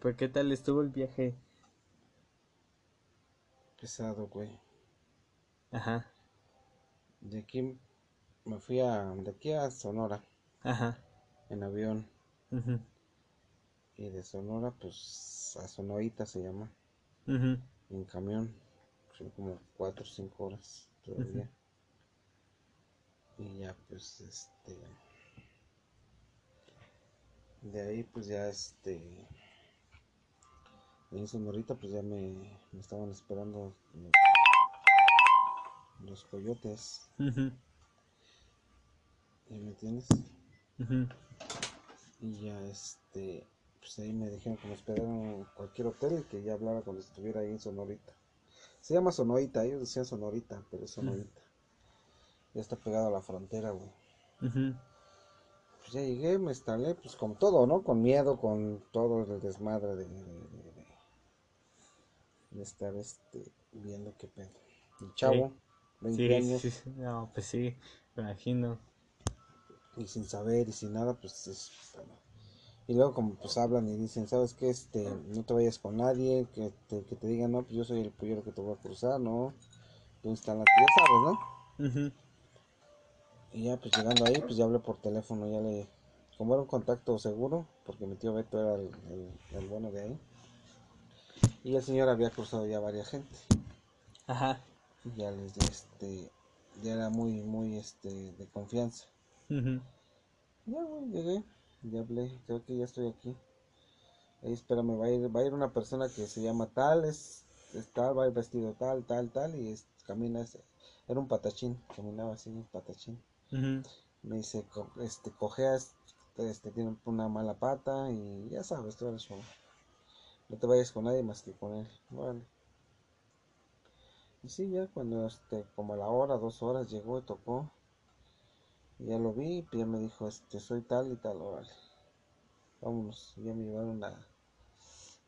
Pues, ¿qué tal estuvo el viaje? Pesado, güey. Ajá, De aquí me fui a, de aquí a Sonora. Ajá, en avión. Ujú, y de Sonora pues a Sonorita se llama, ujú, en camión, son como cuatro o cinco horas todavía. Y ya pues este, de ahí pues ya este, en Sonorita pues ya me, me estaban esperando los, los coyotes, ¿ya me entiendes? ujú. Y ya este, pues ahí me dijeron que me esperaran en cualquier hotel y que ya hablara cuando estuviera ahí en Sonorita. Se llama Sonorita, ellos decían Sonorita, pero es Sonorita. Ya está pegado a la frontera, güey. Pues ya llegué, me instalé, pues con todo, ¿no? Con miedo, con todo el desmadre de, de, de- de- estar este, viendo qué pedo. El chavo, 20 Sí, años, sí, no, pues sí, me imagino. y sin saber y sin nada, pues es... Y luego como pues hablan y dicen, ¿sabes qué? Este, no te vayas con nadie, que te, que te digan, no, pues yo soy el pollero que te voy a cruzar, ¿no? Tú estás la... Ya sabes, ¿no? Ujú, Y ya pues llegando ahí, pues ya hablé por teléfono, ya le... Como era un contacto seguro, porque mi tío Beto era el, el, el bueno de ahí. Y el señor había cruzado ya varias gente. Ajá, Y ya les, este, ya era muy, muy, este, de confianza. ujú, Ya, güey, llegué, ya hablé, creo que ya estoy aquí. Ahí espérame, va a ir, va a ir una persona que se llama tal, es, es tal, va a ir vestido tal, tal, tal, y es- camina, es- era un patachín, caminaba así, un patachín. ujú. Me dice, co- este, cojeas, este, tiene una mala pata, y ya sabes, tú eres solo. No te vayas con nadie más que con él. Bueno. Y sí, ya cuando, este, como a la hora, dos horas, llegó y tocó. Y ya lo vi, y ya me dijo, este, soy tal y tal, órale. Vámonos, y ya me llevaron a...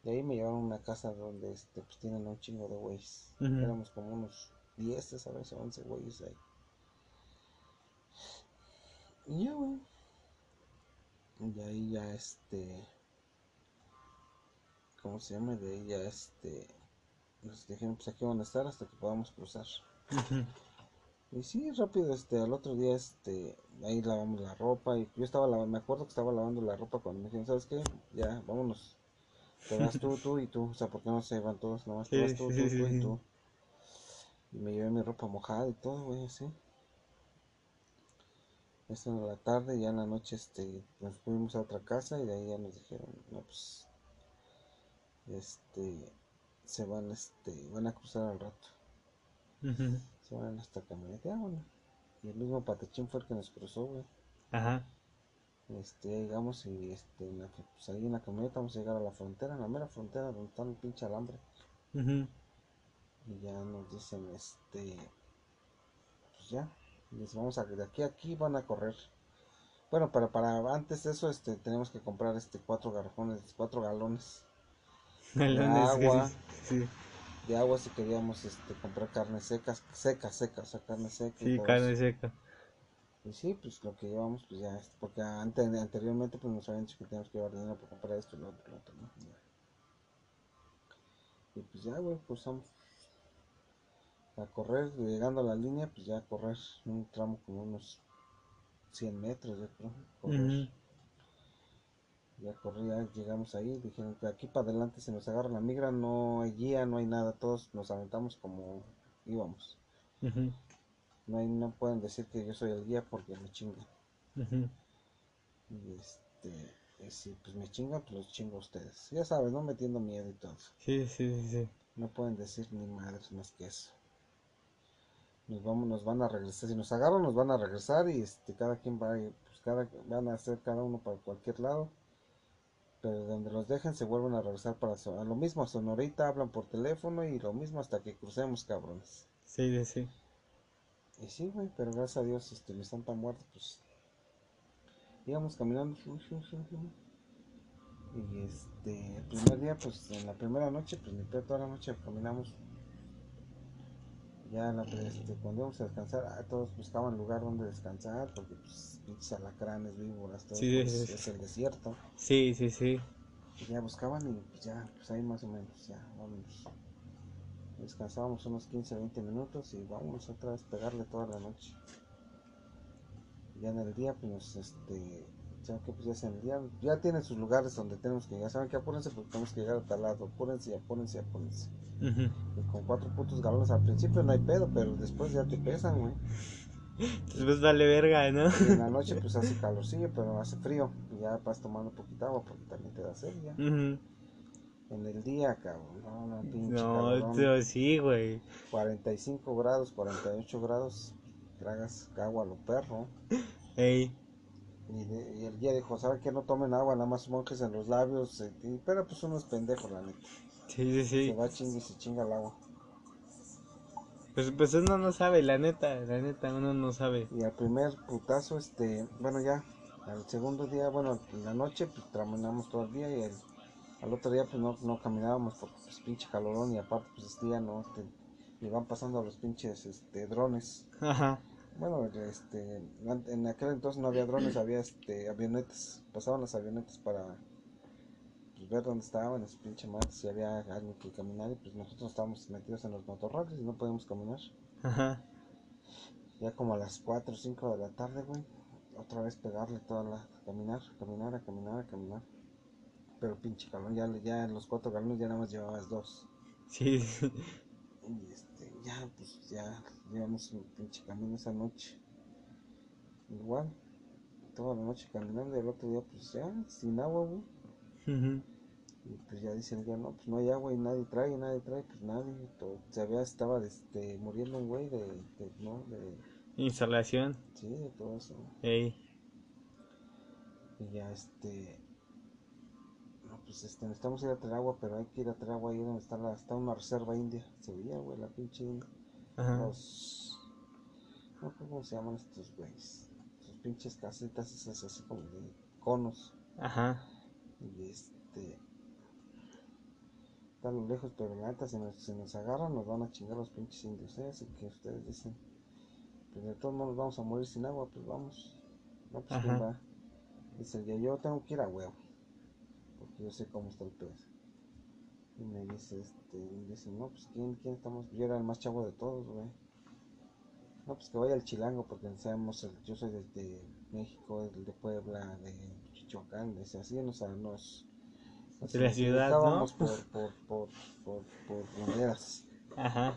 De ahí me llevaron a una casa donde, este, pues tienen un chingo de güeyes. Éramos como unos 10, esa vez, 11 güeyes ahí. Y ya, güey. Y ahí ya, este... ¿Cómo se llama? De ya, este... Nos dijeron, pues aquí van a estar hasta que podamos cruzar. Y sí, rápido, este, al otro día, este, ahí lavamos la ropa y yo estaba lavando, me acuerdo que estaba lavando la ropa cuando me dijeron, ¿sabes qué? Ya, vámonos. Te vas tú, tú y tú, o sea, ¿por qué no se van todos? Nomás te vas tú, tú, tú y tú. Y me llevé mi ropa mojada y todo, güey, así. Eso en la tarde y ya en la noche, este, nos fuimos a otra casa y de ahí ya nos dijeron, no, pues, este, se van, este, van a cruzar al rato. Se van hasta camioneta, ah, bueno. Y el mismo patachín fue el que nos cruzó, güey. Ajá, Este, llegamos y este, en la- pues ahí en la camioneta vamos a llegar a la frontera, en la mera frontera donde está el pinche alambre. Y ya nos dicen, este, pues ya, les vamos a, de aquí a aquí van a correr. Bueno, para, para antes de eso, este, tenemos que comprar este cuatro garrafones, cuatro galones Melones, que agua. sí, de agua si queríamos este comprar carne seca, seca, seca, o sea, carne seca y sí, todo carne eso. seca. Y sí, pues lo que llevamos, pues ya, este, porque ante- anteriormente pues nos habían dicho que teníamos que llevar dinero para comprar esto y lo otro, lo otro. Y pues ya, güey, cruzamos a correr, llegando a la línea, pues ya a correr un tramo como unos 100 metros, yo creo, correr. Ya corrí, ya llegamos ahí, dijeron que aquí para adelante se nos agarra la migra, no hay guía, no hay nada, todos nos aventamos como íbamos. No, hay, no pueden decir que yo soy el guía porque me chingan. Y este, y si pues me chingan, pues los chingo a ustedes. Ya sabes, no metiendo miedo y todo. Sí, sí, sí, sí. No pueden decir ni madres más que eso. Nos vamos, nos van a regresar. Si nos agarran, nos van a regresar y este, cada quien va, a pues cada, van a hacer cada uno para cualquier lado. Pero donde los dejen se vuelven a regresar para a lo mismo a Sonorita, hablan por teléfono y lo mismo hasta que crucemos, cabrones. Sí, sí, sí. Y sí, güey, pero gracias a Dios, este, mi santa muerte, pues íbamos caminando. Y este, el primer día, pues en la primera noche, pues ni toda la noche caminamos. Ya la, este, cuando íbamos a descansar, ah, todos buscaban lugar donde descansar, porque pues pinches alacranes, víboras, todo Sí, pues, sí, es el desierto. Sí, sí, sí. ya buscaban y pues ya, pues ahí más o menos, ya, vámonos. Descansábamos unos 15, 20 minutos y vámonos otra vez pegarle toda la noche. Ya en el día, pues este, ya que pues ya el día, ya tienen sus lugares donde tenemos que llegar. Saben que apúrense porque tenemos que llegar a tal lado. Apúrense y apúrense con cuatro putos galones al principio no hay pedo, pero después ya te pesan, güey. Después vale verga, ¿no? Y en la noche pues hace calorcillo, pero hace frío. Y ya vas tomando poquita agua porque también te da sed ya. En el día, cabrón. No, no, pinche No, tío, sí, güey. 45 grados, 48 grados. Tragas agua a lo perro. Ey. Y, de- y el guía dijo, ¿sabe que No tomen agua, nada más monjes en los labios. eh, y- pero pues uno es pendejo, la neta. Sí, sí, Se sí. va chingue y se chinga el agua. Pues, pues uno no sabe, la neta, la neta, uno no sabe. Y al primer putazo, este, bueno ya, al segundo día, bueno, en la noche, pues caminamos todo el día y el, al otro día, pues no, no caminábamos porque pues pinche calorón y aparte, pues este día no, este, y van pasando los pinches, este, drones. Ajá. Bueno, este, en aquel entonces no había drones, había, este, avionetas, pasaban las avionetas para, pues, ver dónde estaban las pinches madres, si había alguien que caminar y pues nosotros estábamos metidos en los motorrolls y no podíamos caminar. Ajá. Ya como a las 4 o 5 de la tarde, güey. Otra vez pegarle toda la... Caminar, caminar, a caminar, a caminar. Pero pinche calor, ya, ya en los cuatro galones ya nada más llevabas dos. Sí. Y este, ya, pues ya llevamos un pinche camino esa noche. Igual, toda la noche caminando y el otro día pues ya, sin agua, güey. Ujú. Y pues ya dicen ya no, pues no hay agua y nadie trae, nadie trae, pues nadie. Todo, se había, estaba este, muriendo un güey de, de, no, de, Instalación. sí, de todo eso. Ey. Y ya este. No, pues este, necesitamos ir a traer agua, pero hay que ir a traer agua ahí donde está la, está una reserva india. Se veía, güey, la pinche india. Ajá. Los. No, ¿cómo se llaman estos güeyes? Sus pinches casitas esas así como de conos. Ajá. Y este. Está a lo lejos, pero la neta, si nos, si nos agarran, nos van a chingar los pinches indios, ¿eh? Así que ustedes dicen, pues de todos modos vamos a morir sin agua, pues vamos. No, pues quién va. Dice el día, yo tengo que ir a huevo, porque yo sé cómo está el pedo. Y me dice, este, y dice, no, pues quién, quién estamos, yo era el más chavo de todos, güey. No, pues que vaya al chilango, porque seamos, el- yo soy de, de México, el de Puebla, de Chichoacán, dice así, nos, nos De la ciudad, ¿no? por, por, por, por, por banderas. Ajá.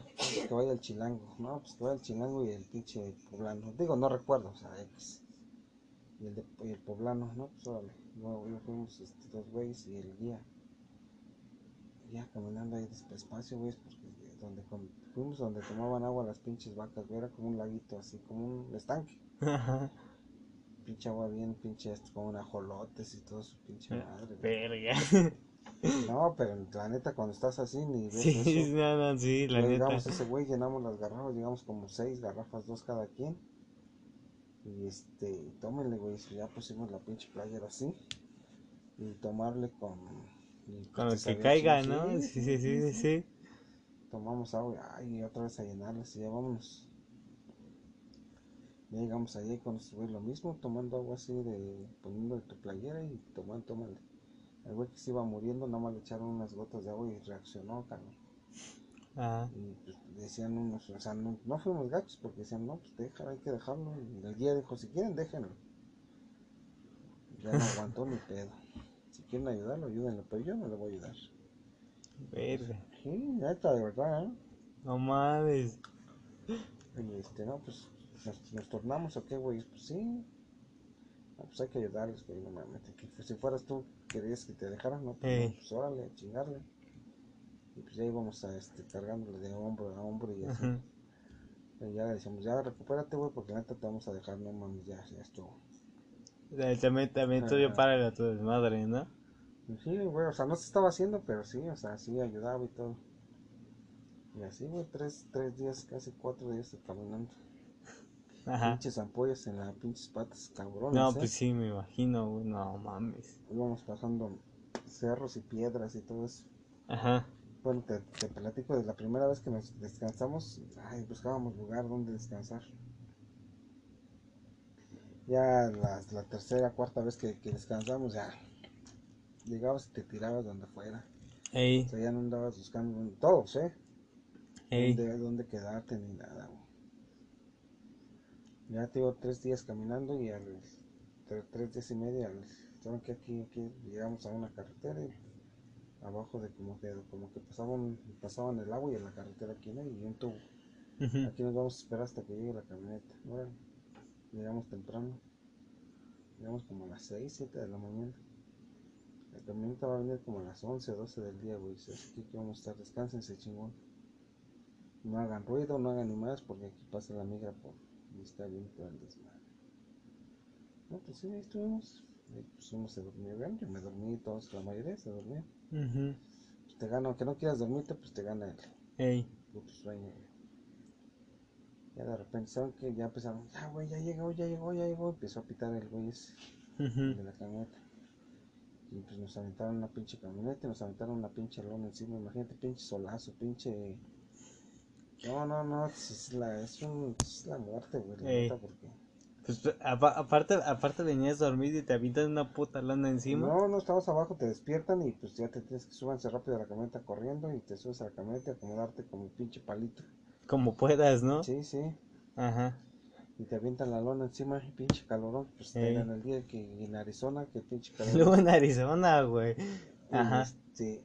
Que vaya el chilango, no, pues que vaya el chilango y el pinche poblano. Digo, no recuerdo, o sea, X. Y el, de, y el poblano, no, pues órale. No fuimos este, dos güeyes y el guía. Ya caminando ahí despacio, güey, porque donde con- fuimos donde tomaban agua las pinches vacas, güey, era como un laguito, así como un estanque. Ajá. Pinche agua bien, pinche, como ajolotes y todo su pinche madre. güey. Verga. No, pero la neta, cuando estás así, ni ves Sí, eso. no, no, sí, la neta. llegamos a ese güey, llenamos las garrafas, llegamos como seis garrafas, dos cada quien. Y este, tómenle, güey, si ya pusimos la pinche playera así. Y tomarle con. y, Con lo que caiga. ¿no? Sí, sí, sí, sí, sí. Tomamos agua, ay, y otra vez a llenarlas y ya vámonos. Ya llegamos allá y con este güey lo mismo, tomando agua así de. poniendo de tu playera y tomando, tómale. El güey que se iba muriendo, nada más le echaron unas gotas de agua y reaccionó, cabrón. Ajá. Y pues, decían unos, o sea, no, no fuimos gachos porque decían, no, pues dejar, hay que dejarlo. Y el guía dijo, si quieren, déjenlo. Ya no aguantó ni pedo. Si quieren ayudarlo, ayúdenlo, pero yo no le voy a ayudar. Verga. Sí, neta, de verdad, ¿eh? No mames. Y este, no, pues nos, nos tornamos o qué, güey. Pues sí. No, pues hay que ayudarles, güey, no mames. Que, pues, si fueras tú, querías que te dejaran, no, pues, Eh. no, pues órale, chingarle. Y pues ya íbamos a, este, cargándole de hombro a hombro y así. Y ya le decíamos, ya recupérate, güey, porque la neta te vamos a dejar, no mames, ya, ya estuvo. También, también Ajá. para a tu desmadre, ¿no? Sí, güey, o sea, no se estaba haciendo, pero sí, o sea, sí ayudaba y todo. Y así, güey, tres, tres días, casi cuatro días caminando. Ajá. Pinches ampollas en las pinches patas, cabrones. No, ¿eh? pues sí, me imagino, güey. No mames. Íbamos pasando cerros y piedras y todo eso. Ajá. Bueno, te, te platico de la primera vez que nos descansamos, ay, buscábamos lugar donde descansar. Ya la, la tercera, cuarta vez que, que descansamos, ya llegabas y te tirabas donde fuera. Ey, O sea, ya no andabas buscando todos, ¿eh? ey. Dónde, dónde quedarte ni nada, güey. Ya tengo tres días caminando y al tre- tres días y medio, al, saben que aquí, aquí llegamos a una carretera y abajo de como que como que pasaban, pasaban el agua y en la carretera aquí, ¿no? Y un tubo. Aquí nos vamos a esperar hasta que llegue la camioneta. Bueno, llegamos temprano. Llegamos como a las 6, 7 de la mañana. La camioneta va a venir como a las 11 o 12 del día, güey. Así que vamos a estar, descánsense, chingón. No hagan ruido, no hagan ni más, porque aquí pasa la migra por. Y está bien todo el desmadre. No, pues sí, ahí estuvimos. Ahí pues uno se durmió bien, yo me dormí, todos, la mayoría se. Ujú. Pues te gana, aunque no quieras dormirte, pues te gana el Ey. puto sueño. Ya de repente, ¿saben que Ya empezaron, ya güey, ya llegó, ya llegó, ya llegó. Empezó a pitar el güey ese de la camioneta. Y pues nos aventaron una pinche camioneta, y nos aventaron una pinche lona encima. Imagínate, pinche solazo, pinche. No, no, no, es, es la, es, un, es la muerte, güey, la porque. Pues apa- aparte, aparte venías dormido y te avientan una puta lana encima. No, no, estabas abajo, te despiertan y pues ya te tienes que súbanse rápido a la camioneta corriendo y te subes a la camioneta y acomodarte como pinche palito. Como puedas, ¿no? Sí, sí. Ajá. Y te avientan la lona encima y pinche calorón. Pues Ey. en el día que en Arizona, que pinche Luego calorón. en Arizona, güey. Y, Ajá. Este,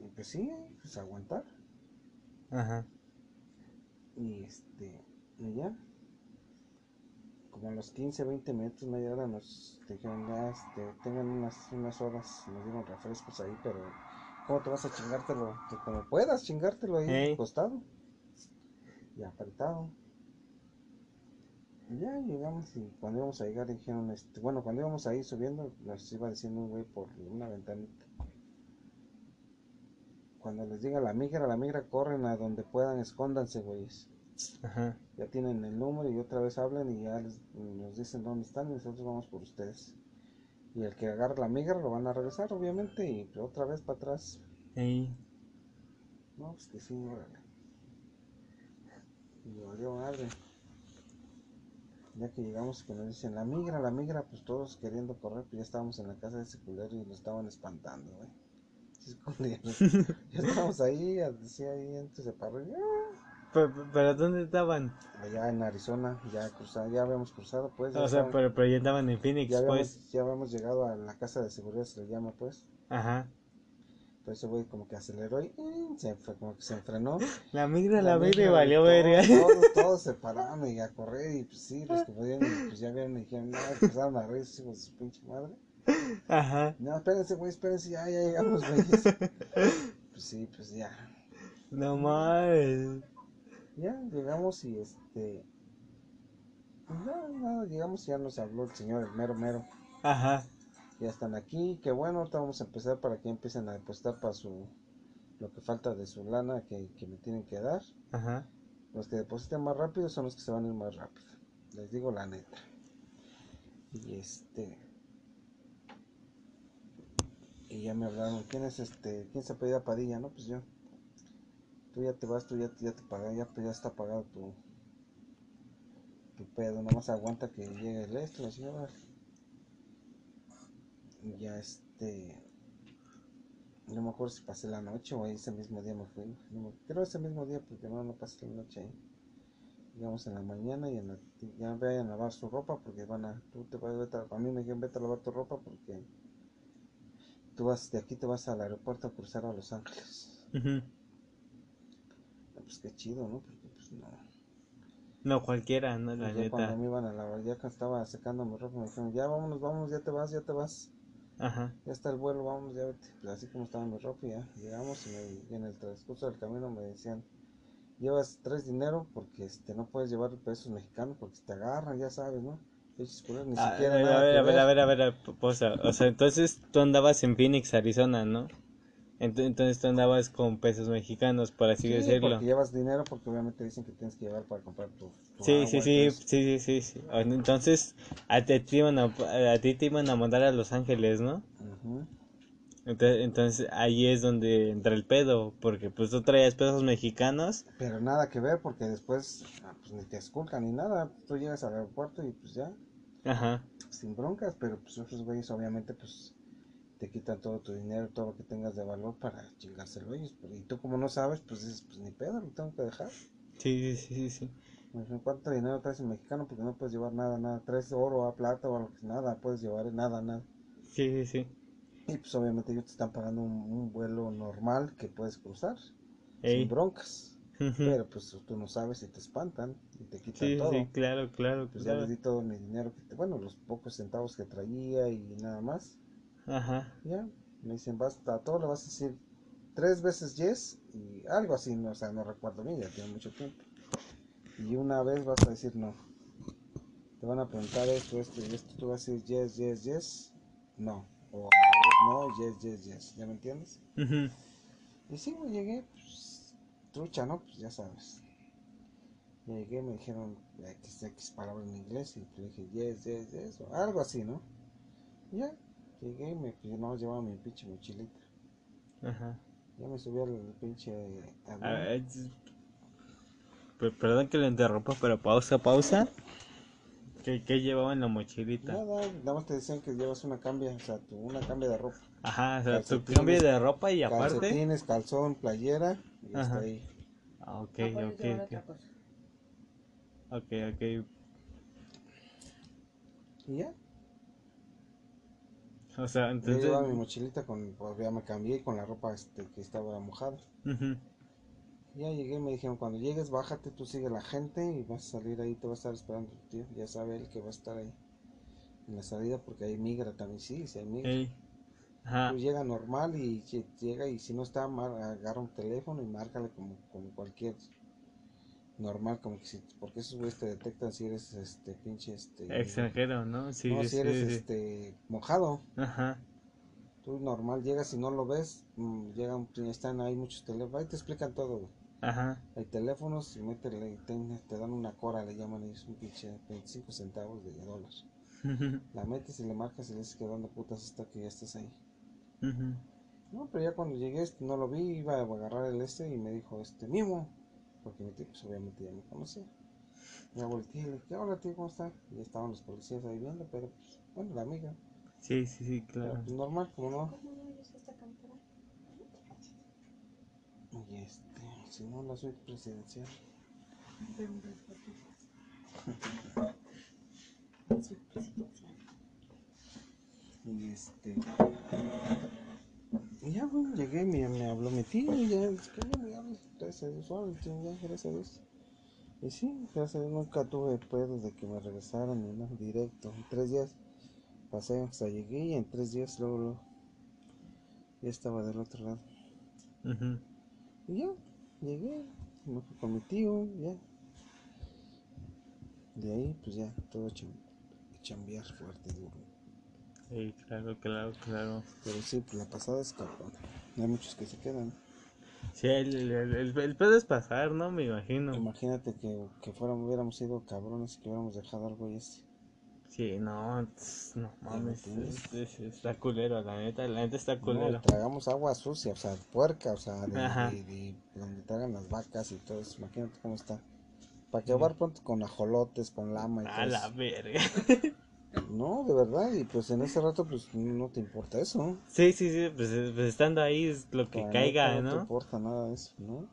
y pues sí, pues aguantar. Ajá. Y este, y ya. Como a los 15, 20 minutos, media hora nos dijeron, ya, este, tengan unas, unas horas, nos dieron refrescos ahí, pero ¿cómo te vas a chingártelo? Que como puedas chingártelo ahí Ey. acostado y apretado. Y ya llegamos y cuando íbamos a llegar dijeron, este, bueno, cuando íbamos ahí subiendo, nos iba diciendo un güey por una ventanita. Cuando les diga la migra, la migra corren a donde puedan, escóndanse, güeyes Ajá. ya tienen el número y otra vez hablan y ya les- nos dicen dónde están y nosotros vamos por ustedes. Y el que agarre la migra lo van a regresar, obviamente, y otra vez para atrás. Ey. No, pues que sí, órale. Y valió madre. Ya que llegamos, que nos dicen la migra, la migra, pues todos queriendo correr, pues ya estábamos en la casa de ese culero y nos estaban espantando, güey. Se ya estábamos ahí, decía ahí antes de parar, Pero, pero ¿dónde estaban? allá en Arizona, ya cruzado, ya habíamos cruzado, pues. O sea, estaban- pero, pero ya andaban en Phoenix, ya habíamos, pues. ya habíamos llegado a la casa de seguridad, se le llama pues. Ajá. Pero ese güey como que aceleró y ¡in! se fue, como que se enfrenó. La migra, la migra y valió verga. Todos, todos se pararon y a correr y pues sí, los que podían, pues ya vieron y dijeron, no, empezaron a reír, hijos de su pinche madre. Ajá. No, espérense, güey, espérense, ya, ya llegamos, güey. Pues sí, pues ya. No mames. Ya llegamos y este. pues nada, nada, llegamos y ya nos habló el señor, el mero mero. Ajá. Ya están aquí, que bueno, ahorita vamos a empezar para que empiecen a depositar para su lo que falta de su lana que, que me tienen que dar. Ajá. Los que depositen más rápido son los que se van a ir más rápido. Les digo la neta. Y este. Y ya me hablaron, ¿quién es este? ¿Quién se pedía Padilla? No, pues yo. Tú ya te vas, tú ya, ya te pagas, ya, ya está pagado tu, tu pedo, nomás aguanta que llegue el esto, señora. Y ya este. No me acuerdo si pasé la noche o ese mismo día me fui. No creo ese mismo día porque no, no pasé la noche ahí. Llegamos en la mañana y en la, ya vayan a lavar su ropa porque van a, tú te vas, a, a mí me dijeron vete a lavar tu ropa porque tú vas, de aquí te vas al aeropuerto a cruzar a Los Ángeles. Ah, Pues qué chido, ¿no? Porque pues no. No, cualquiera, no, la ya cuando neta. me iban a lavar, ya estaba secando mi ropa, me dijeron, ya vámonos, vámonos, ya te vas, ya te vas. Ajá. Ya está el vuelo, vamos, ya vete. Pues así como estaba mi ropa, ya llegamos y, me- y en el transcurso del camino me decían, llevas tres dinero porque este no puedes llevar pesos mexicanos porque te agarran, ya sabes, ¿no? Culeros, ni Ah, a ver, a ver, a ver, a ver, a ver, a ver, pausa. O sea, entonces tú andabas en Phoenix, Arizona, ¿no? Ent- Entonces tú andabas con pesos mexicanos, por así Sí, decirlo. porque llevas dinero porque obviamente dicen que tienes que llevar para comprar tu, tu Sí, agua sí, sí, sí, sí, sí, Entonces a ti te iban a, a ti te iban a mandar a Los Ángeles, ¿no? Ujú. Entonces, entonces ahí es donde entra el pedo, porque pues tú traías pesos mexicanos. Pero nada que ver porque después ah, pues, ni te esculcan ni nada. Tú llegas al aeropuerto y pues ya, Ajá. sin broncas, pero pues esos güeyes obviamente pues te quitan todo tu dinero, todo lo que tengas de valor para chingárselo ellos. Y tú como no sabes, pues dices, pues ni pedo, lo tengo que dejar. Sí, sí, sí, sí, dicen, ¿Cuánto dinero traes en mexicano? Porque no puedes llevar nada, nada. Traes oro, a plata o algo, nada, puedes llevar nada, nada. Sí, sí, sí. Y pues obviamente ellos te están pagando un, un vuelo normal que puedes cruzar, Ey. sin broncas. Pero pues tú no sabes y te espantan y te quitan Sí, sí, todo. sí, claro, claro, Pues ya claro. les di todo mi dinero, que te- bueno, los pocos centavos que traía y nada más. Ajá. Ya, me dicen, basta, a todo le vas a decir tres veces yes y algo así, no, o sea, no recuerdo bien, ya tiene mucho tiempo. Y una vez vas a decir no. Te van a preguntar esto, esto y esto, tú vas a decir yes, yes, yes, no. O no, yes, yes, yes, ¿ya me entiendes? Y sí, güey, llegué, pues, trucha, ¿no? Pues ya sabes. Llegué, me dijeron X, X palabra en inglés y le dije yes, yes, yes, o algo así, ¿no? Y ya, llegué y me, pues, no, llevaba mi pinche mochilita. Ajá. Ya me subí al pinche avión. A ver, es- per- perdón que le interrumpa, pero pausa, pausa. ¿Qué, qué llevaba en la mochilita? Nada, nada más te decían que llevas una cambia, o sea, tu- una cambia de ropa. Ajá, o sea, tu cambio de ropa y aparte. Calcetines, calzón, playera, y Ajá. hasta ahí. Ah, ok, No puedes ok, ok. Ok, ok. Y ya, O sea, yo entonces. llevaba mi mochilita con, pues ya me cambié con la ropa este, que estaba mojada. Ujú. Ya llegué, me dijeron, cuando llegues, bájate, tú sigue la gente y vas a salir ahí, te va a estar esperando tu tío. Ya sabe él que va a estar ahí en la salida porque ahí migra también, sí, sí hay migra. Ey. Ajá. Tú llega normal y lle- llega y si no está, agarra un teléfono y márcale como, como cualquier normal, como que si, porque esos güeyes te detectan si eres este pinche este... Extranjero, ¿no? Sí, no, sí, si eres sí, este mojado. Ajá. Tú normal llegas y no lo ves, mm, llegan, están ahí muchos teléfonos, ahí te explican todo, güey. Ajá. Hay teléfonos y métele, te, te dan una cora, le llaman ellos un pinche 25 centavos de dólar. Ujú. La metes y le marcas y le dices que dónde putas está que ya estás ahí. Ujú. No, pero ya cuando llegué este, no lo vi, iba a agarrar el este y me dijo, este, Mimo, porque mi tío pues obviamente ya me conocía. Ya volteé y le dije, hola tío, ¿cómo está? Y ya estaban los policías ahí viendo, pero pues, bueno, la amiga. Sí, sí, sí, Pero claro. pues normal, como no. ¿Cómo no oyes esta cámara? Y este, si no, la suite presidencial. Ver un presidencial. Y este. Y ya, bueno, llegué, me, me habló mi tío y ya, es que ya me habla. Gracias a Dios, tío, ya, gracias a Dios. Y sí, gracias a Dios nunca tuve pedos de que me regresaran ni nada, directo. En tres días pasé hasta llegué y en tres días luego, luego ya estaba del otro lado. Ujú. Y ya, llegué, me fui con mi tío, ya. De ahí, pues ya, todo cham- chambear fuerte y duro. Sí, claro, claro, claro. Pero sí, pues la pasada es cabrón. Hay muchos que se quedan. Sí, el, el, el, el pedo es pasar, ¿no? Me imagino. Imagínate que, que fuéramos, hubiéramos sido cabrones y que hubiéramos dejado algo y este. Sí, no, no mames, entiendes? es- es- está culero, la neta, la neta está No, culero. tragamos agua sucia, o sea, puerca, o sea, de, Ajá. de- de donde tragan las vacas y todo eso. Imagínate cómo está. Para que pronto con ajolotes, con lama y todo A la verga. No, de verdad, y pues en ese rato pues no no te importa eso. Sí, sí, sí, pues, eh, pues estando ahí es lo que caiga, neta, No te ¿no? importa nada de eso, ¿no?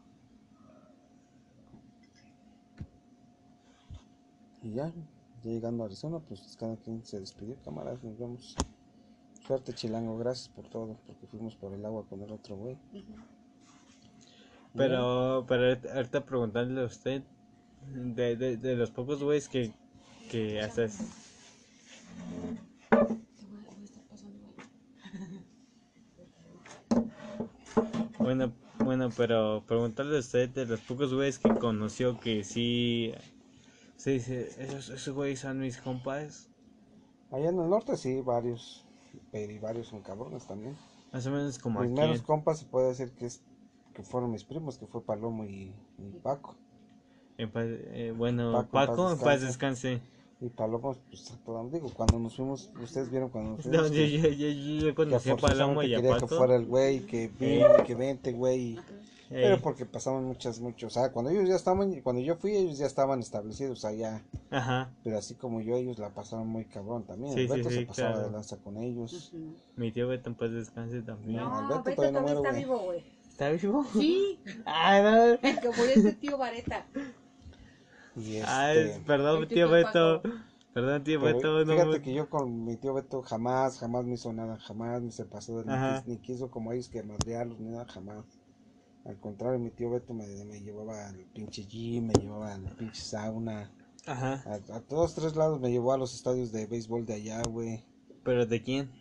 Y ya, ya llegando a Arizona, pues cada quien se despidió, camaradas, nos vemos. Suerte chilango, gracias por todo, porque fuimos por el agua con el otro güey. Pero, pero ahorita- preguntándole a usted, de, de, de los pocos güeyes que, que hasta... es- Te voy a, voy a estar pasando, güey. Bueno, bueno, pero preguntarle a usted de los pocos güeyes que conoció que sí... Sí, sí, esos, esos güeyes son mis compas. Allá en el norte sí, varios, pero y varios son cabrones también. Más o menos como Mis aquí. compas se puede decir que es que fueron mis primos, que fue Palomo y, y Paco. Eh, bueno, Paco, en paz en paz descanse. Y Palomo, pues digo, cuando nos fuimos, ustedes vieron cuando nos No, fuimos. yo, que- yo, yo, yo que conocí a Palomo y a quería que Paco. fuera el güey, que vente, que vente, güey. Ey. Pero porque pasaban muchas, muchos, o sea, cuando ellos ya estaban, cuando yo fui, ellos ya estaban establecidos allá, Ajá. pero así como yo, ellos la pasaron muy cabrón también. Sí, el sí, Beto sí, se pasaba claro. de lanza con ellos. Ujú. Mi tío Beto paz descanse también. No, No, Alberto Beto todavía no muere, está güey. vivo, güey. ¿Está vivo? Sí, Ay, no. como este tío Vareta. Y este, Ay, perdón, tío tío Beto. Perdón, tío pero Beto. No, fíjate me- que yo con mi tío Beto jamás, jamás me hizo nada, jamás me se pasó de ni, Ajá. ni quiso como ellos que madrearlos ni nada, jamás. Al contrario, mi tío Beto me, me llevaba al pinche gym, me llevaba al pinche sauna, Ajá. a, a todos tres lados me llevó a los estadios de béisbol de allá, güey. ¿Pero de quién?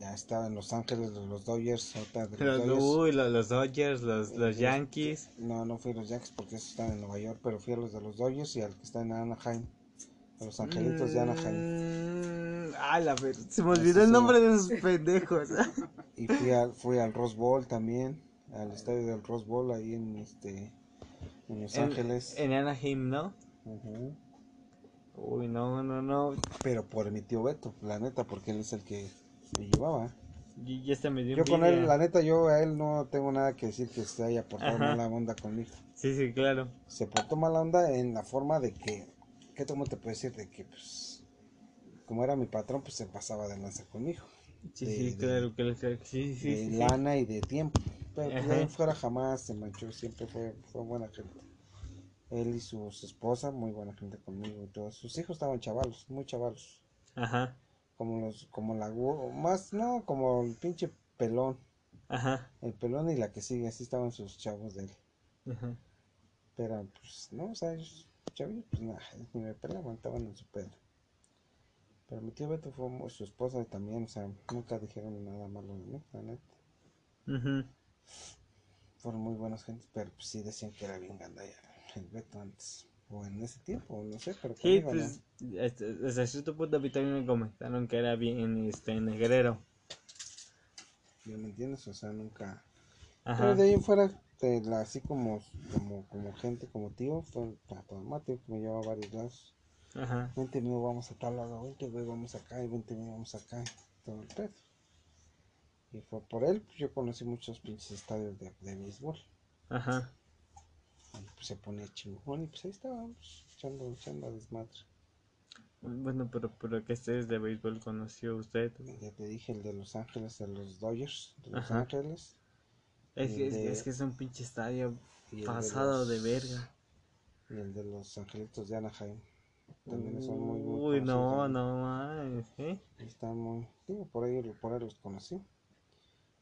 Ya estaba en Los Ángeles, los Dodgers, ahorita de los Los, Dodgers. uy, los, los Dodgers, los, los Yankees. No, no fui a los Yankees porque esos están en Nueva York, pero fui a los de los Dodgers y al que está en Anaheim. A los Angelitos de Anaheim. Mm, ah, la ver- Se me olvidó el nombre de esos pendejos. Y fui al, fui al Rose Bowl también, al estadio del Rose Bowl ahí en este en Los En- Ángeles. En Anaheim, ¿no? Uy, no, no, no. Pero por mi tío Beto, la neta, porque él es el que me llevaba. Y ya se me dio Yo con él, la neta, yo a él no tengo nada que decir que se haya portado Ajá. mala onda conmigo. Sí, sí, claro. Se portó mala onda en la forma de que, ¿qué cómo te puedo decir? De que, pues, como era mi patrón, pues se pasaba de lanza conmigo. Sí, De- sí, de- claro, que claro, que sí, sí, de sí, sí. lana y de tiempo. Pero pues, Ajá. de ahí fuera jamás se manchó, siempre fue, fue buena gente. Él y su, su esposa, muy buena gente conmigo y todos. Sus hijos estaban chavalos, muy chavalos. Ajá, Como los, como la más, no, como el pinche pelón. ajá, El pelón y la que sigue, así estaban sus chavos de él. ajá. Pero pues no, o sea, ellos, chavillos, pues nada, ni me pelaban, estaban en su pedo. Pero mi tío Beto fue su esposa también, o sea, nunca dijeron nada malo de mí, la neta. Ujú. Fueron muy buenas gentes, pero pues sí decían que era bien gandalla el Beto antes. O en ese tiempo, no sé, pero Sí, pues, este, hasta cierto punto a mí también me comentaron que era bien, este, negrero. ¿ya me entiendes? O sea, nunca... Ajá. Pero de ahí en fuera, la- así como, como, como gente, como tío, fue a Mateo que me llevaba a varios lados. Ajá. Vente mío, vamos a tal lado, vente güey, vamos acá, y vente mío, vamos acá, y todo el pedo. Y fue por él, pues yo conocí muchos pinches estadios de, de béisbol. Ajá. Y pues se ponía chingón, y pues ahí estábamos, echando, echando a desmadre. Bueno, pero, pero ¿qué ustedes de béisbol conoció usted? Ya te dije, el de Los Ángeles, de los Dodgers, de Los Ajá. Ángeles. Es que, es, de- es que es un pinche estadio pasado de los- verga. Y el de los Angelitos de Anaheim. También son muy, muy Uy, no, no mames, ¿eh? Están muy, digo, por ahí, por ahí los conocí.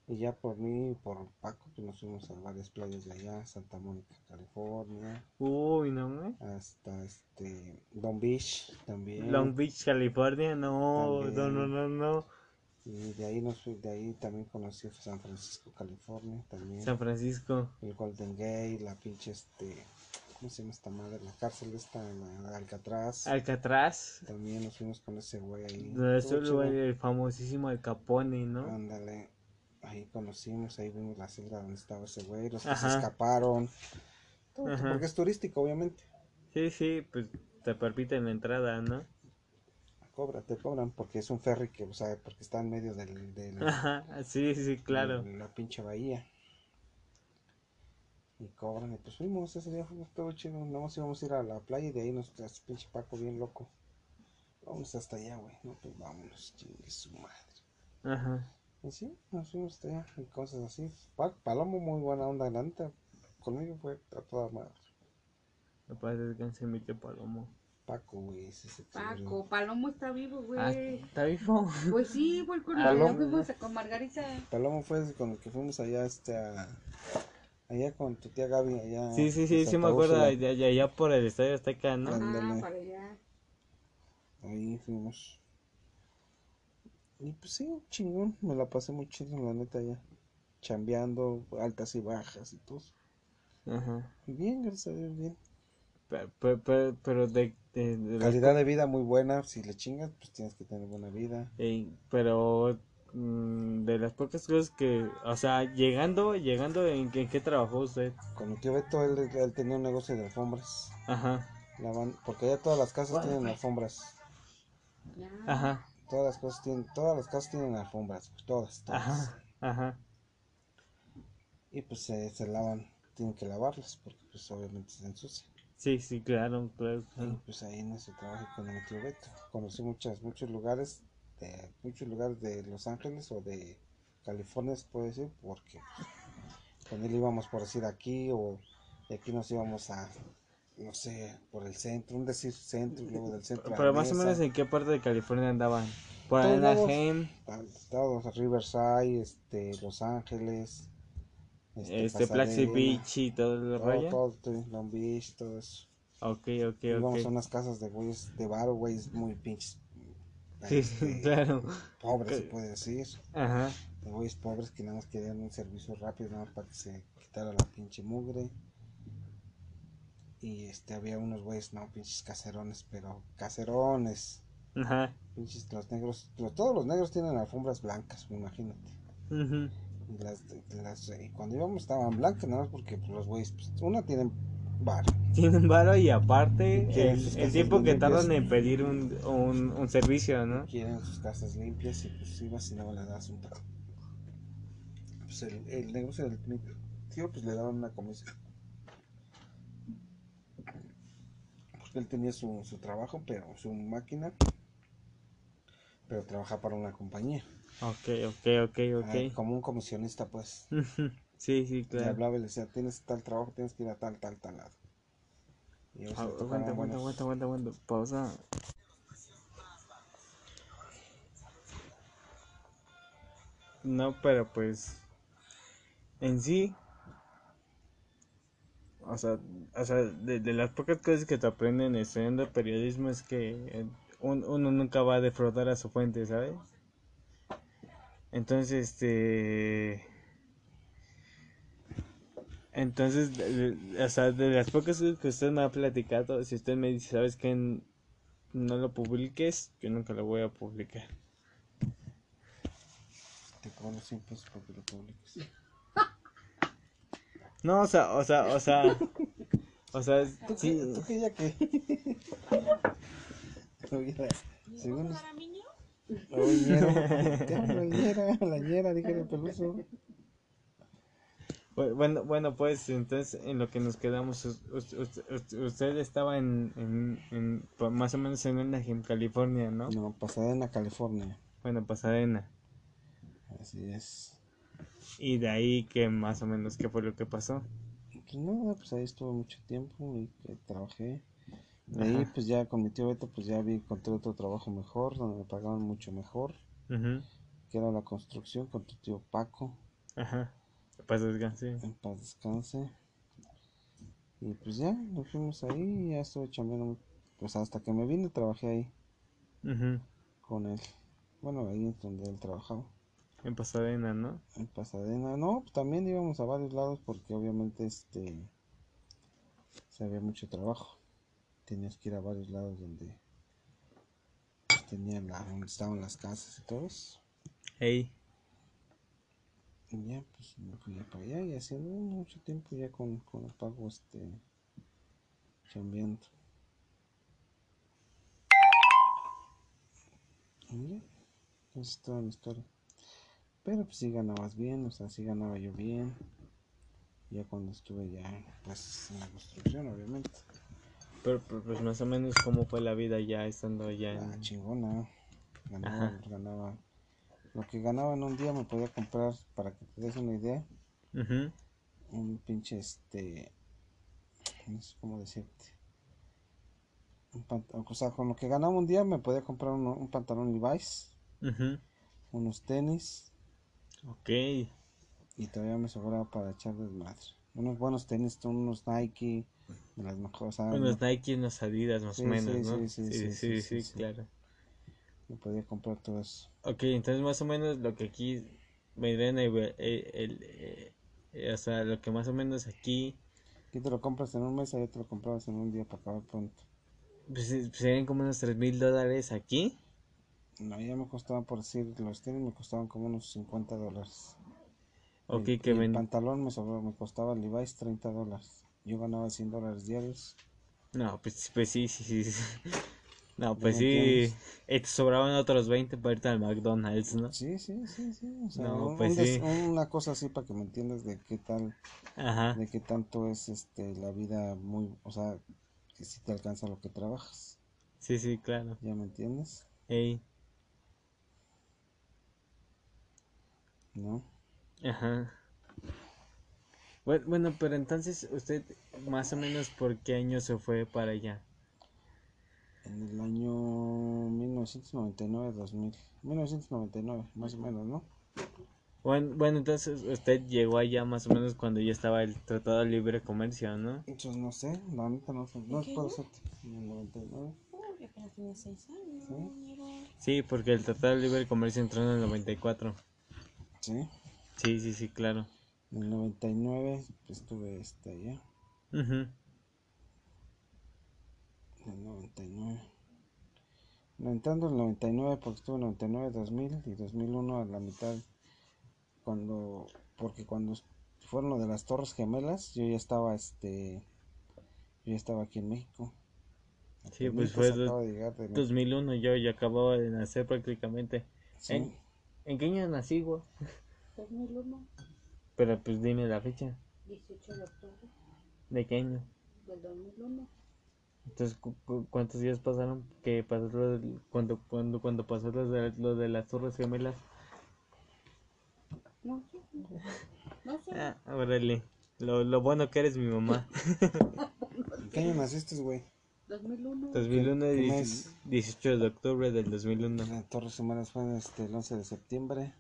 Y ya por mí y por Paco, pues nos fuimos a varias playas de allá, Santa Mónica, California, Uy, no mames. hasta este Long Beach también. Long Beach, California, no, También. no, no, no, no. Y de ahí nos fui- de ahí también conocí San Francisco, California, también. San Francisco. El Golden Gate, la pinche este, ¿cómo se llama esta madre? La cárcel esta, la, la Alcatraz. Alcatraz. También nos fuimos con ese güey ahí. Estuvo estuvo el, el famosísimo El Capone, ¿no? Ándale. Ahí conocimos, ahí vimos la celda donde estaba ese güey, los que se escaparon. Todo, porque es turístico, obviamente. Sí, sí, pues te permiten la entrada, ¿no? Cobra, te cobran porque es un ferry que, o sea, porque está en medio del, del- Ajá, sí, sí, claro. de la pinche bahía. Y cobran, y pues fuimos, ese día fuimos todo chido. Nada más íbamos a ir a la playa y de ahí nos tras pinche Paco bien loco. Vamos hasta allá, güey. No, pues vámonos, chingue su madre. Ajá. Y sí, nos fuimos allá y cosas así. Pa- Palomo, muy buena onda, la neta. Conmigo fue a toda madre. Me parece descanse mi tío Palomo. Paco, güey, ese es el que Paco, Palomo está vivo, Ah, güey. ¿está vivo? Pues sí, güey, con Palomo. fuimos con Margarita. Palomo fue con el que fuimos allá, este, a- allá con tu tía Gaby, allá. Sí, sí, sí, sí me acuerdo allá, allá- por el Estadio Azteca, ¿no? Ah. Para allá. Ahí fuimos. Y pues sí, chingón, me la pasé muy chido, la neta, allá. Chambeando, altas y bajas y todo. Ajá. Y bien, gracias a Dios, bien. Pero, pero, pero, de, de, Calidad de vida muy buena, si le chingas, pues tienes que tener buena vida. Ey, pero mm, de las pocas cosas que, o sea, llegando, llegando, ¿en, qué- en qué trabajó usted? Con mi tío Beto, él, él tenía un negocio de alfombras. Ajá, La van- porque allá todas las casas tienen alfombras. Ya. ajá, Todas las cosas tienen, todas las casas tienen alfombras, pues, todas, todas. ajá, ajá, Y pues se, se lavan. tienen que lavarlas porque pues obviamente se ensucian. Sí, sí, claro, claro. Y pues ahí en ese trabajo con mi tío Beto. Conocí muchas, muchos lugares, de, muchos lugares de Los Ángeles o de California, se puede decir, porque con él íbamos por decir aquí o de aquí nos íbamos a, no sé, por el centro, un decir centro y luego del centro a Pero más o menos en qué parte de California andaban. Por. Anaheim, Estados Riverside, este, Los Ángeles, este, Plaxi Pasadena, Beach y todo el todo, rollo. todo, todo, Long Beach, todo eso. Ok, ok, Íbamos a ok. unas casas de güeyes, de bar, güeyes muy pinches. Sí, este, claro. Pobres, se puede decir. Ajá. De güeyes pobres que nada más querían un servicio rápido, nada más para que se quitara la pinche mugre. Y este, había unos güeyes, no, pinches caserones, pero caserones. Ajá. Pinches, los negros, los- todos los negros tienen alfombras blancas, imagínate. ujú. Y, las, las- y cuando íbamos estaban blancas, nada más porque pues, los güeyes, pues, una tienen bar. Tienen varo y aparte Quieren el, tiempo que tardan en pedir un, un, un servicio, ¿no? quieren sus casas limpias y pues ibas y no le das un trago. Pues el, el negocio del tío pues le daban una comisión. Él tenía su, su trabajo, pero su máquina, pero trabaja para una compañía. Ok, ok, ok, Ah, ok. como un comisionista pues. Sí, sí, Le claro. hablaba y le decía, tienes tal trabajo, tienes que ir a tal, tal, tal lado. Y Ah, le Aguanta, aguanta, aguanta, aguanta, aguanta. Pausa. No, pero pues en sí, o sea, o sea de, de las pocas cosas que te aprenden estudiando periodismo es que eh, un- uno nunca va a defraudar a su fuente, ¿sabes? Entonces, este... Entonces, o sea, de las pocas cosas que usted me ha platicado, si usted me dice, ¿sabes qué? No lo publiques, yo nunca lo voy a publicar. Te cobro 100 pesos porque lo publiques. No, o sea, o sea, o sea, o sea, ¿Tú sí, qué, tú qué ya que? Oye, según ¿Para niño? la ¿qué? la dije el peluso. Bu- bueno, bueno, pues entonces en lo que nos quedamos, us- us- us- us- usted estaba en, en, en pa- más o menos en Anaheim, California, ¿no? No, Pasadena, California. Bueno, Pasadena. Así es. Y de ahí que más o menos qué fue lo que pasó. Pues nada, pues ahí estuve mucho tiempo y que trabajé. De ahí, pues ya con mi tío Beto, pues ya vi, encontré otro trabajo mejor, donde me pagaban mucho mejor, que era la construcción con tu tío Paco, Ajá. Paz descanse. en paz descanse. Y pues ya, nos fuimos ahí y ya estuve chambeando, pues hasta que me vine trabajé ahí con él. Bueno, ahí es donde él trabajaba. En Pasadena, ¿no? En Pasadena, no, pues también íbamos a varios lados porque obviamente este se había mucho trabajo. Tenías que ir a varios lados donde pues, tenían la, donde estaban las casas y todo eso. Ey. Y ya, pues me fui ya para allá y haciendo mucho tiempo ya con, con el pago este chambeando. Y ya, esa es toda la historia. Pero pues sí ganabas bien, o sea, sí ganaba yo bien. Ya cuando estuve ya, pues en la construcción, obviamente. Pero, pero, pues más o menos cómo fue la vida ya estando allá Ah, en... chingona. Ganaba, Ajá. ganaba. Lo que ganaba en un día me podía comprar, para que te des una idea, Ujú, un pinche este. No sé cómo decirte. Un pant- o sea, con lo que ganaba un día me podía comprar un, un pantalón Levi's, ujú. unos tenis Ok. y todavía me sobraba para echar desmadre. Unos buenos tenis, unos Nike, de las mejores. sea, Unos Nike, unos Adidas más Sí, o menos, sí, ¿no? sí, sí, sí, sí, sí, sí. claro. me podía comprar todo eso. Ok, entonces más o menos lo que aquí vendrían el, el, el- eh, eh, o sea, lo que más o menos aquí Aquí te lo compras en un mes, allá te lo comprabas en un día para acabar pronto. pues, eh, serían como unos tres mil dólares aquí. No, ya me costaban, por decir, los tenis me costaban como unos 50 dólares. Ok, Y- que el ven... pantalón me, sobró, me costaba el Levi's 30 dólares. Yo ganaba 100 dólares diarios. No, pues, pues sí, sí, sí. No, pues sí. eh, te sobraban otros 20 para irte al McDonald's, ¿no? Sí, sí, sí, sí. O sea, No, un- pues un sí. una cosa así para que me entiendas de qué tal, Ajá. de qué tanto es este la vida muy, o sea, que si te alcanza lo que trabajas. Sí, sí, claro. ¿Ya me entiendes? Ey. ¿No? Ajá. Bueno, pero entonces usted más o menos por qué año se fue para allá? En el año 1999-2000. 1999, más o menos, ¿no? Bueno, bueno, entonces usted llegó allá más o menos cuando ya estaba el Tratado de Libre Comercio, ¿no? Entonces no sé, la neta no sé. No puedo ser. En el 99. Uy, apenas tenía seis años. Sí. mira. Sí, porque el Tratado de Libre Comercio entró en el 94. Sí. Sí, sí, sí, claro. En el 99 pues, estuve este, allá. Ujú. En el 99. No, entrando en el 99 porque estuve en 99, 2000 y 2001 a la mitad. Cuando, porque cuando fueron lo de las Torres Gemelas, yo ya estaba, este, yo ya estaba aquí en México. Sí, pues Apenitas fue de de México. 2001, yo ya acababa de nacer prácticamente. Sí. ¿En, ¿en qué año nací, güey? 2001, Pero pues dime la fecha. 18 de octubre ¿De qué año? del 2001. Entonces, cu- cu- ¿cuántos días pasaron que pasó lo del- cuando, cuando, cuando pasó lo de, lo de las Torres Gemelas? No sé. No sé. Ah, órale. Lo, lo bueno que eres mi mamá. ¿En qué año naciste, güey? 2001. 2001, ¿Qué 10 mes? 18 de octubre del 2001. Las Torres Gemelas fue este, el 11 de septiembre.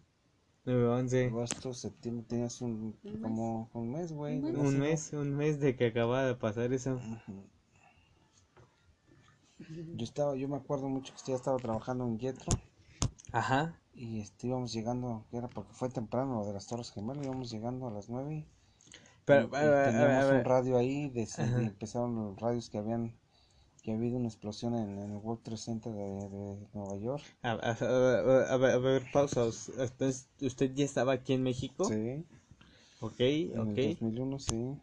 9, 11. Agosto, septiembre, tenías un, Un mes. como un mes, güey. Un mes. de Un mes, un mes de que acababa de pasar eso. Yo estaba, yo me acuerdo mucho que ya estaba trabajando en Jetro Ajá. y este, íbamos llegando, que era porque fue temprano lo de las Torres Gemelas, íbamos llegando a las 9 Pero, y, a y ver, a ver, teníamos a un ver. radio ahí, de, empezaron los radios que habían, que había habido una explosión en, en el World Trade Center de, de Nueva York. A, a- a- a ver, a ver, pausas. Entonces, ¿usted ya estaba aquí en México? Sí, Ok, en ok. el 2001, sí.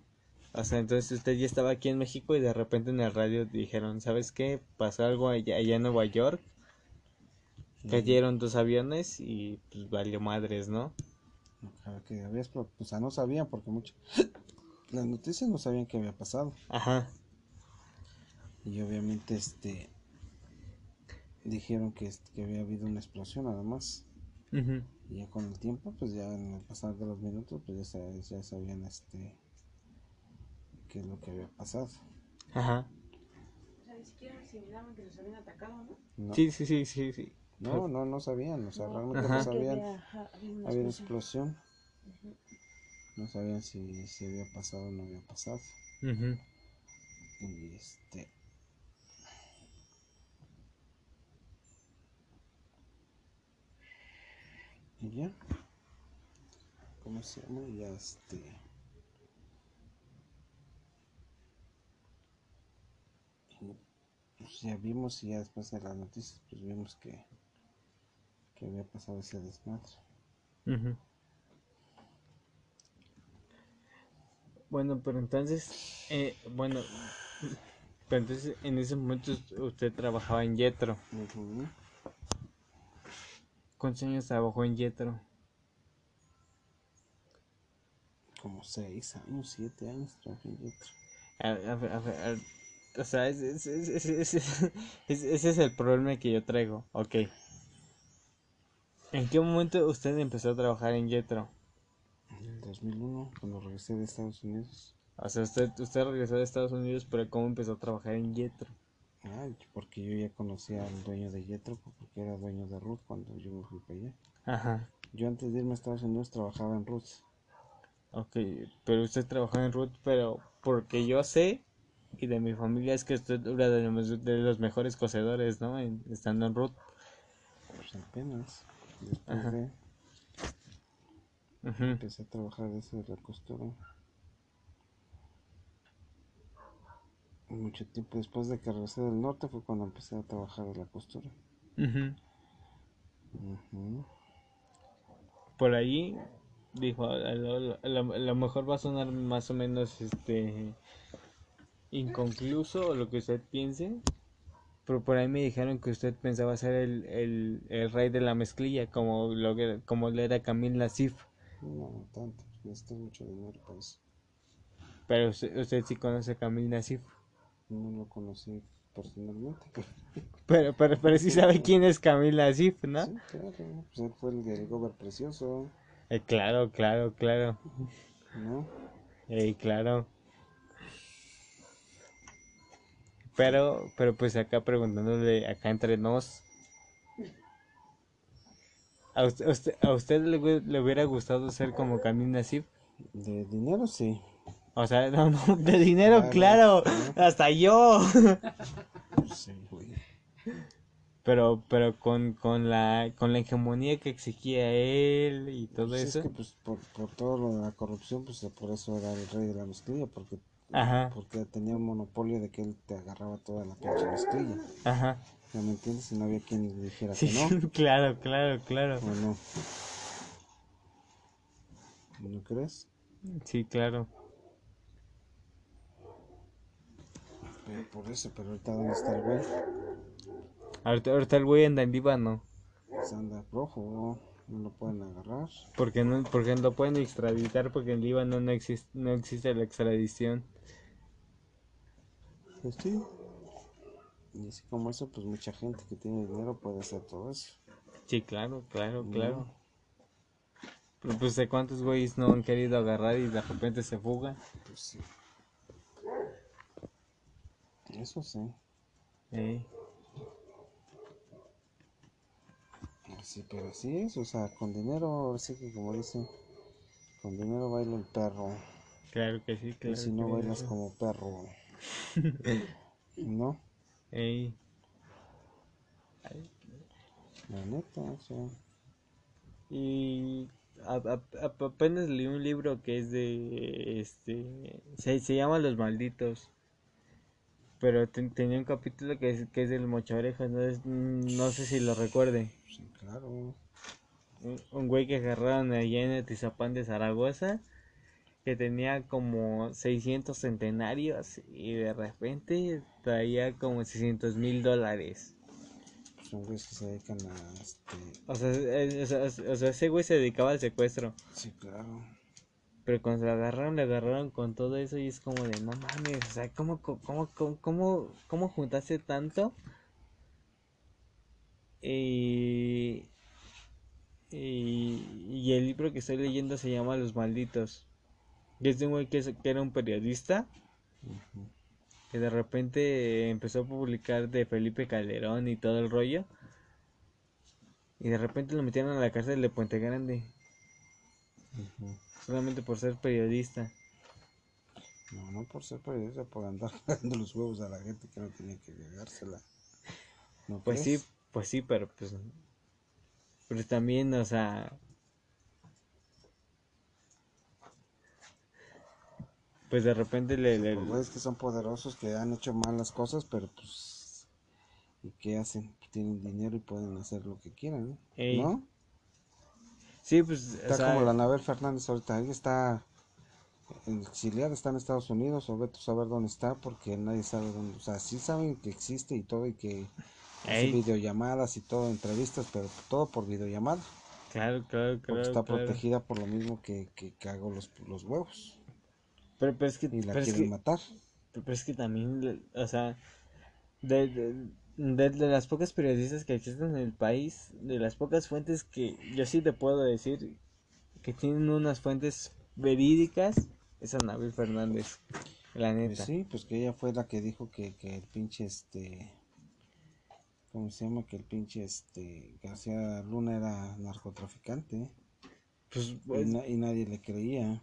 O sea, entonces usted ya estaba aquí en México y de repente en el radio dijeron, ¿sabes qué? Pasó algo allá, allá en Nueva York. Cayeron dos aviones y pues valió madres, ¿no? Ojalá que había explo- o sea, no sabían porque mucho, las noticias no sabían qué había pasado. Ajá. Y obviamente este dijeron que, este, que había habido una explosión nada más. ujú. Y ya con el tiempo, pues ya en el pasar de los minutos, pues ya, sa- ya sabían este qué es lo que había pasado. Ajá. O sea, ni siquiera asimilaban que los habían atacado, ¿no? No, Sí, sí, sí, sí, sí. no, no, no sabían, o sea, No, realmente Ajá. no sabían. había, una Había una explosión. No sabían si, si había pasado o no había pasado. Ujú. Y este. Y ya. ¿Cómo se llama? Ya este. pues ya vimos y ya después de las noticias, pues vimos que. que había pasado ese desmadre. Bueno, pero entonces, eh, bueno, pero entonces en ese momento usted trabajaba en Yetro. ¿Cuántos años trabajó en Yetro? Como seis años, siete años trabajé en Yetro. A, a ver, a ver, a ver, o sea, es- es- es- es- es- es- es- ese es el problema que yo traigo. Ok. ¿En qué momento usted empezó a trabajar en Yetro? En el 2001, cuando regresé de Estados Unidos. O sea, usted, usted regresó de Estados Unidos, pero ¿cómo empezó a trabajar en Yetro? Ay, porque yo ya conocía al dueño de Jetro, porque era dueño de Ruth cuando yo me fui para allá. Ajá. Yo antes de irme a Estados Unidos trabajaba en Ruth. Ok, pero usted trabajó en Ruth, pero porque yo sé y de mi familia es que usted era de los, de los mejores cocedores, ¿no? En- estando en Ruth. Pues apenas. Después Ajá. de Ujú. empecé a trabajar de eso de la costura. Mucho tiempo después de que regresé del norte fue cuando empecé a trabajar de la costura. Por ahí dijo, a lo, a lo- a lo mejor va a sonar más o menos este inconcluso lo que usted piense, por, por ahí me dijeron que usted pensaba ser el, el, el rey de la mezclilla, como lo que, como le era Camil Nasif. No, tanto, necesito mucho dinero para eso. Pero usted, usted sí conoce a Camil Nasif. No lo conocí personalmente, pero Pero, pero, sí sabe quién es Camil Nasif, ¿no? sí, claro. Pues él fue el del Gober Precioso, Eh, claro, claro, claro. ¿no? Eh, claro. Pero, pero pues acá preguntándole acá entre nos. ¿A usted, a usted, a usted le, le hubiera gustado ser como Camil Nasif? De dinero sí. O sea, no, no, de dinero, Claro, claro, hasta yo. Sí, güey. Pero, pero con, con la, con la hegemonía que exigía él y todo Pues eso. Es que pues por, por todo lo de la corrupción, pues por eso era el rey de la mezclilla, porque, Ajá, porque tenía un monopolio de que él te agarraba toda la pinche mezclilla. ajá. ¿Ya me entiendes? Y no había quien le dijera Sí, que no. claro, claro, claro. ¿O no? ¿No crees? Sí, claro. Pero por eso, pero ahorita ¿dónde está el güey? Ahorita, ahorita el güey anda en Líbano. Pues anda rojo, no lo pueden agarrar. Porque no, porque no lo pueden extraditar porque en Líbano no existe, no existe la extradición. Pues sí. Y así como eso, pues mucha gente que tiene dinero puede hacer todo eso. Sí, claro, claro, claro. Pero pues de cuántos güeyes no han querido agarrar y de repente se fugan. Pues sí. Eso sí. Eh, Sí, pero así es, o sea, con dinero, sí que como dicen, con dinero baila el perro. claro que sí, Y claro. si no que bailas como perro. ¿No? Ey, La neta, o sea. Y a- a- a- apenas leí un libro que es de este se, se llama Los Malditos. Pero ten- tenía un capítulo que es, que es del Mocha Orejas, no, es- no sé si lo recuerde. Sí, claro. Un, un güey que agarraron allá en Atizapán de Zaragoza, que tenía como 600 centenarios y de repente traía como 600 mil dólares. Son güeyes que se dedican a este. O sea, o sea, o sea, ese güey se dedicaba al secuestro. Sí, claro. Pero cuando lo agarraron, le agarraron con todo eso y es como de, no mames, o sea, ¿cómo, cómo, cómo, cómo, cómo juntaste tanto? Y, y, y el libro que estoy leyendo se llama Los Malditos. Y es de un güey que, que era un periodista que de repente empezó a publicar de Felipe Calderón y todo el rollo. Y de repente lo metieron a la cárcel de Puente Grande. Solamente por ser periodista. No, no por ser periodista, por andar dando los huevos a la gente que no tenía que llegársela. ¿No Pues crees? sí, pues sí, pero pues pero también, o sea, pues de repente le, le- que son poderosos, que han hecho malas cosas, pero pues. ¿Y qué hacen? Tienen dinero y pueden hacer lo que quieran. Ey. ¿No? Sí, pues, o Está sea, como la Anabel Fernández ahorita. Ella está exiliada, está en Estados Unidos, o vete a saber dónde está, porque nadie sabe dónde. O sea, sí saben que existe y todo, y que hace videollamadas y todo, entrevistas, pero todo por videollamada. claro, claro, Porque claro, está claro. protegida por lo mismo que, que, que hago los, los huevos. Pero, pero es que, Y la es quieren que, matar. pero es que también, o sea, de, de, de- de las pocas periodistas que existen en el país, de las pocas fuentes que yo sí te puedo decir que tienen unas fuentes verídicas, es Anabel Fernández, la Pues neta. sí, pues que ella fue la que dijo que, que el pinche este. ¿Cómo se llama? Que el pinche este. García Luna era narcotraficante. Pues, Y, pues, na- y nadie le creía,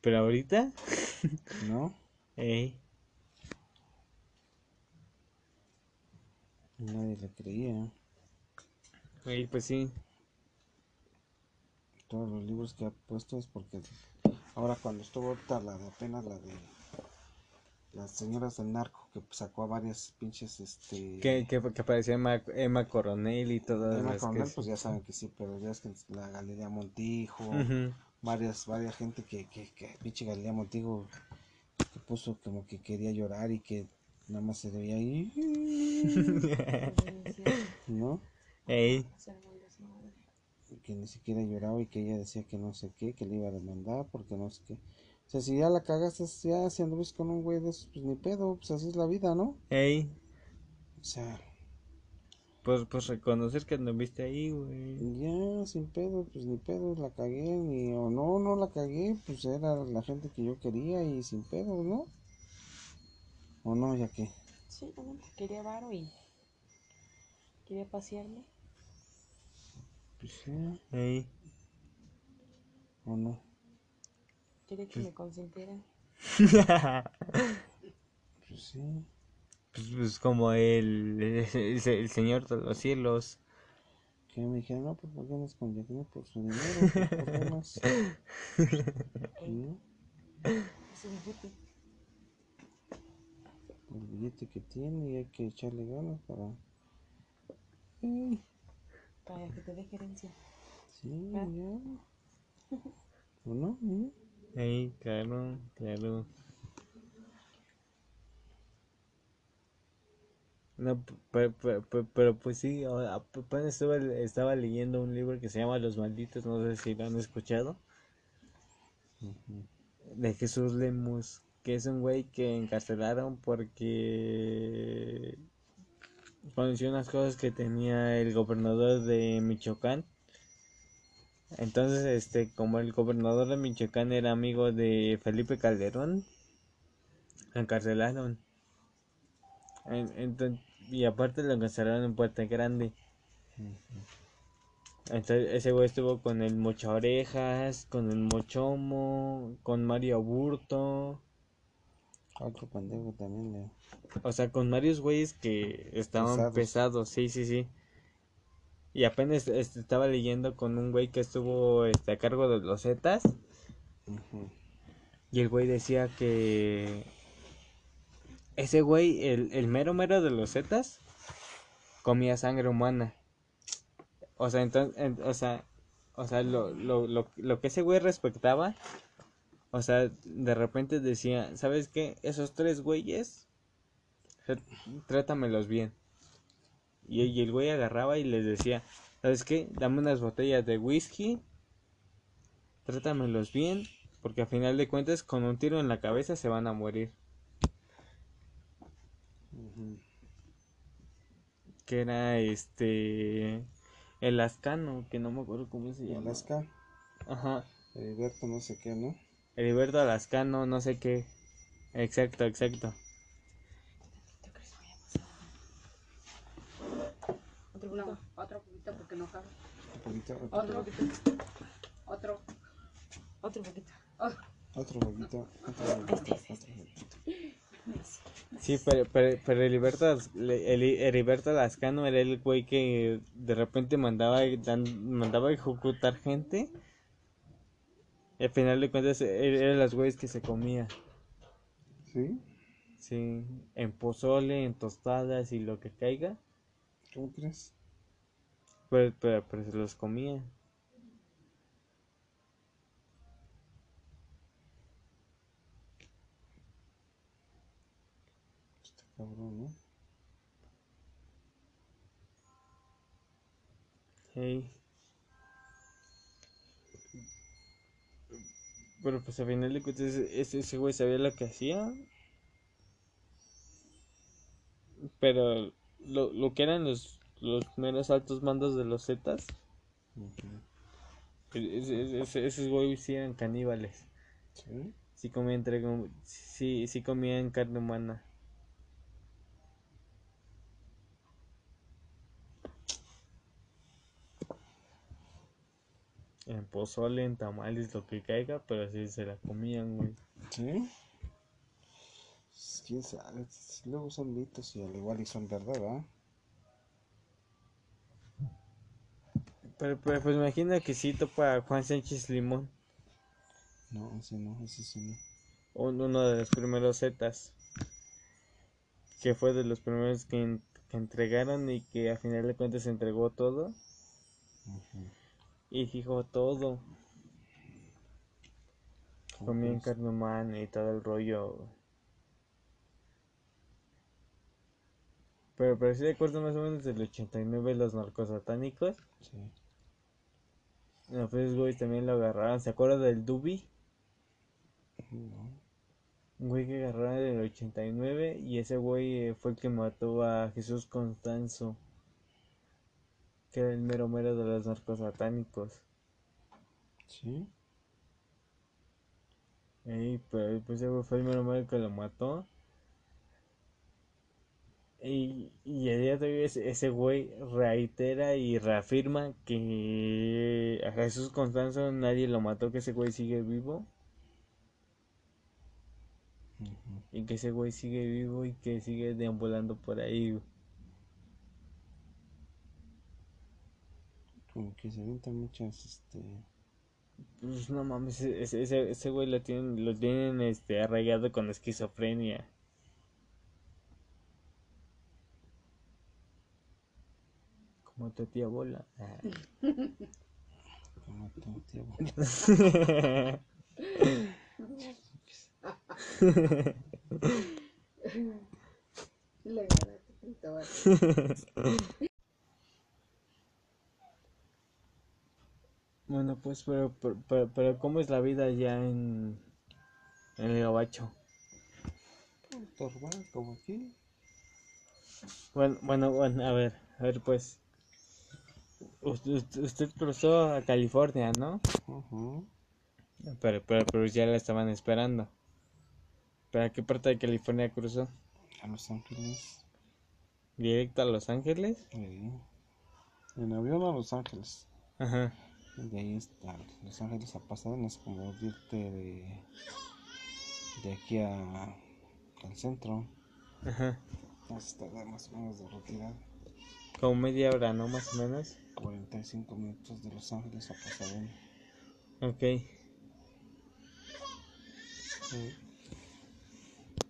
pero ahorita, ¿no? ey, nadie le creía. ey, pues sí, Todos los libros que ha puesto es porque. Ahora, cuando estuvo ahorita la de apenas la de. Las señoras del narco, que sacó a varias pinches este. que, que, que aparecía Emma, Emma Coronel y todas Emma las Coronel, que... pues ya saben que sí, pero ya es que la Galería Montijo. Ujú. varias, varias gente que, que, que pinche Galilea Montijo que puso como que quería llorar y que Nada más se veía ahí, ¿no? Ey, que ni siquiera lloraba y que ella decía que no sé qué, que le iba a demandar porque no sé qué. O sea, si ya la cagaste, ya si anduviste con un güey de esos, pues ni pedo, pues así es la vida, ¿no? ey. O sea, Pues, pues reconocer que anduviste ahí, güey. ya sin pedo, pues ni pedo, la cagué, ni o no, no la cagué, pues era la gente que yo quería y sin pedo, ¿no? O no, ya que, Sí, también. Quería varo y quería pasearme. pues sí, Ey. o no. Quería que me consintieran. Pues sí, Pues, pues como el, el, el señor de los cielos. que me dijeron, no, pues ¿por qué no es con Jacqueline? Por su dinero, por. ¿no? Ese billete. El billete que tiene y hay que echarle ganas para... Ey, Para que te deje herencia. sí, Ah. ya. ¿O no? ¿Mm? Ey, claro, claro. No, pero, pero, pero, pues sí, apenas estaba, estaba leyendo un libro que se llama Los Malditos, no sé si lo han escuchado, de Jesús Lemus, que es un güey que encarcelaron porque conoció unas cosas que tenía el gobernador de Michoacán. Entonces, este, como el gobernador de Michoacán era amigo de Felipe Calderón, lo encarcelaron. En- y aparte lo encarcelaron en Puerta Grande. Entonces ese güey estuvo con el Mocha Orejas, con el Mochomo, con Mario Aburto. Otro pendejo también le... O sea, con varios güeyes que estaban Pesados. pesados, sí, sí, sí. Y apenas este, estaba leyendo con un güey que estuvo este, a cargo de los Zetas. Y el güey decía que ese güey, el, el mero mero de los Zetas, comía sangre humana. O sea, entonces, o sea, o sea, lo, lo, lo, lo que ese güey respetaba, o sea, de repente decía, ¿sabes qué? Esos tres güeyes, trátamelos bien. Y, y el güey agarraba y les decía, ¿sabes qué? Dame unas botellas de whisky, trátamelos bien, porque a final de cuentas con un tiro en la cabeza se van a morir. Que era este el Ascano, que no me acuerdo cómo se llama. Alaska, Ajá. Heriberto no sé qué, ¿no? Heriberto Alascano, no sé qué. Exacto, exacto. ¿Tú crees que vaya a pasar? Otro poquito. Otro poquito porque no cabe. Poquito, otro, Otro. Otro. Otro poquito. otro poquito, otro poquito, otro poquito. Sí, pero, pero, pero Heriberto, Heriberto Alascano era el güey que de repente mandaba, dan- mandaba ejecutar gente. Al final de cuentas e- eran los güeyes que se comía. ¿Sí? Sí, en pozole, en tostadas y lo que caiga. ¿Cómo crees? Pero, pero, pero se los comía. Está cabrón, ¿no? Hey. Pero pues al final de cuentas ese, ese- güey sabía lo que hacía. Pero lo, lo que eran los, los menos altos mandos de los Zetas, e- esos güeyes sí eran caníbales. ¿Sí? Sí comían, sí, sí comían carne humana. En pozole, en tamales, lo que caiga, pero sí se la comían, güey. ¿Sí? Pues, ¿Quién sabe? Luego son mitos y al igual y son verdad, ¿verdad? Pero, pero pues imagina que sí topa a Juan Sánchez Limón, No, ese no, ese sí no. un- uno de los primeros Zetas, que fue de los primeros que, en- que entregaron y que a final de cuentas entregó todo Ujú. Y dijo todo. ¿Cómo Comían carne humana y todo el rollo. Pero, pero sí de acuerdo más o menos del 89 los narcos satánicos. Sí. No, pues güeyes también lo agarraron. ¿Se acuerdan del Dubi? No. Un güey que agarraron en el 89 y ese güey eh, fue el que mató a Jesús Constanzo. Que era el mero mero de los narcos satánicos. Sí. Ey, pero pues ese güey fue el mero mero que lo mató. Y, y a día de hoy ese, ese güey reitera y reafirma que a Jesús Constanzo nadie lo mató, que ese güey sigue vivo. Y que ese güey sigue vivo y que sigue deambulando por ahí. Como que se avientan muchas, este... Pues no mames, ese, ese, ese güey lo tienen, lo tienen este arraigado con esquizofrenia. Como tu tía bola. Como tu tía abuela. Le ganaste, Cristóbal. Bueno, pues, pero, pero, pero, pero ¿cómo es la vida ya en, en el gabacho? Normal, como aquí. Bueno, bueno, bueno, a ver, a ver, pues. Usted, usted- cruzó a California, ¿no? Ujú. Pero, pero, pero ya la estaban esperando. ¿Pero a qué parte de California cruzó? A Los Ángeles. ¿Directo a Los Ángeles? Sí. En avión a Los Ángeles. Ajá. Y de ahí está Los Ángeles a Pasadena. Es como irte de, de aquí a, al centro. Ajá. Entonces tarda más o menos de retirada. Como media hora, ¿no? Más o menos. 45 minutos de Los Ángeles a Pasadena. Ok. Sí.